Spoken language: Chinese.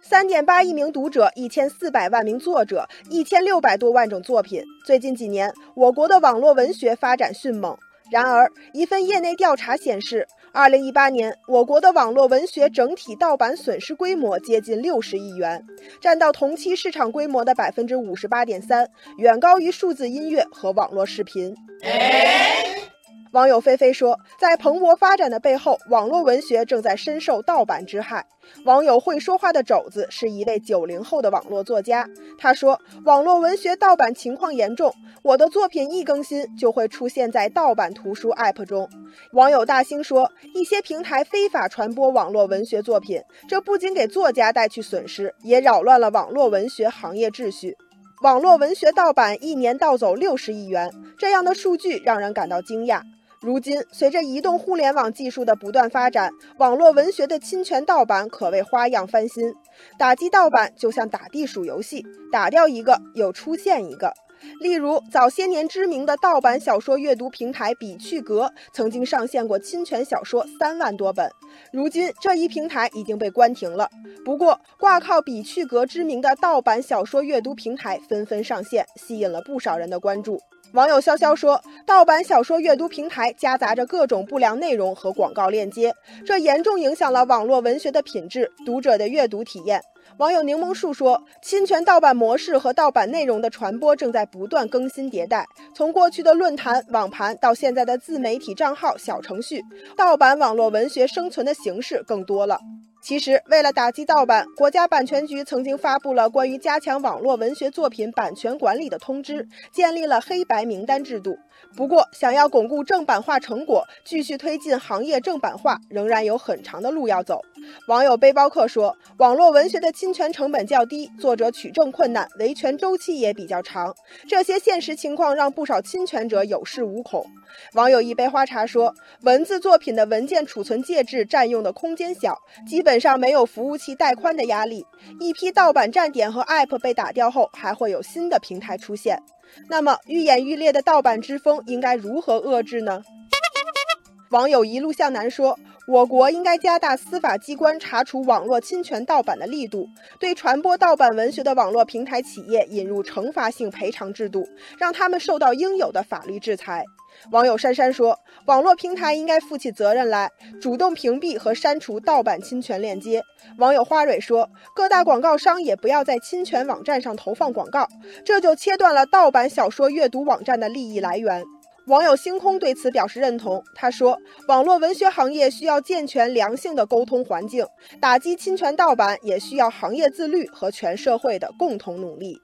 三点八亿名读者，一千四百万名作者，一千六百多万种作品。最近几年，我国的网络文学发展迅猛。然而，一份业内调查显示，二零一八年我国的网络文学整体盗版损失规模接近六十亿元，占到同期市场规模的百分之五十八点三，远高于数字音乐和网络视频。网友菲菲说，在蓬勃发展的背后，网络文学正在深受盗版之害。网友会说话的肘子是一位九零后的网络作家，他说，网络文学盗版情况严重，我的作品一更新就会出现在盗版图书 App 中。网友大兴说，一些平台非法传播网络文学作品，这不仅给作家带去损失，也扰乱了网络文学行业秩序。网络文学盗版一年盗走六十亿元，这样的数据让人感到惊讶。如今，随着移动互联网技术的不断发展，网络文学的侵权盗版可谓花样翻新。打击盗版就像打地鼠游戏，打掉一个又出现一个。例如，早些年知名的盗版小说阅读平台比趣阁曾经上线过侵权小说三万多本，如今这一平台已经被关停了。不过，挂靠比趣阁知名的盗版小说阅读平台纷纷上线，吸引了不少人的关注。网友潇潇说：“盗版小说阅读平台夹杂着各种不良内容和广告链接，这严重影响了网络文学的品质、读者的阅读体验。”网友柠檬树说：“侵权盗版模式和盗版内容的传播正在不断更新迭代，从过去的论坛、网盘到现在的自媒体账号、小程序，盗版网络文学生存的形式更多了。”其实，为了打击盗版，国家版权局曾经发布了关于加强网络文学作品版权管理的通知，建立了黑白名单制度。不过，想要巩固正版化成果，继续推进行业正版化，仍然有很长的路要走。网友背包客说，网络文学的侵权成本较低，作者取证困难，维权周期也比较长。这些现实情况让不少侵权者有恃无恐。网友一杯花茶说，文字作品的文件储存介质占用的空间小，基本上没有服务器带宽的压力。一批盗版站点和 App 被打掉后，还会有新的平台出现。那么，愈演愈烈的盗版之风应该如何遏制呢？网友一路向南说。我国应该加大司法机关查处网络侵权盗版的力度，对传播盗版文学的网络平台企业引入惩罚性赔偿制度，让他们受到应有的法律制裁。网友珊珊说，网络平台应该负起责任来，主动屏蔽和删除盗版侵权链接。网友花蕊说，各大广告商也不要在侵权网站上投放广告，这就切断了盗版小说阅读网站的利益来源。网友星空对此表示认同。他说：“网络文学行业需要健全良性的沟通环境，打击侵权盗版也需要行业自律和全社会的共同努力。”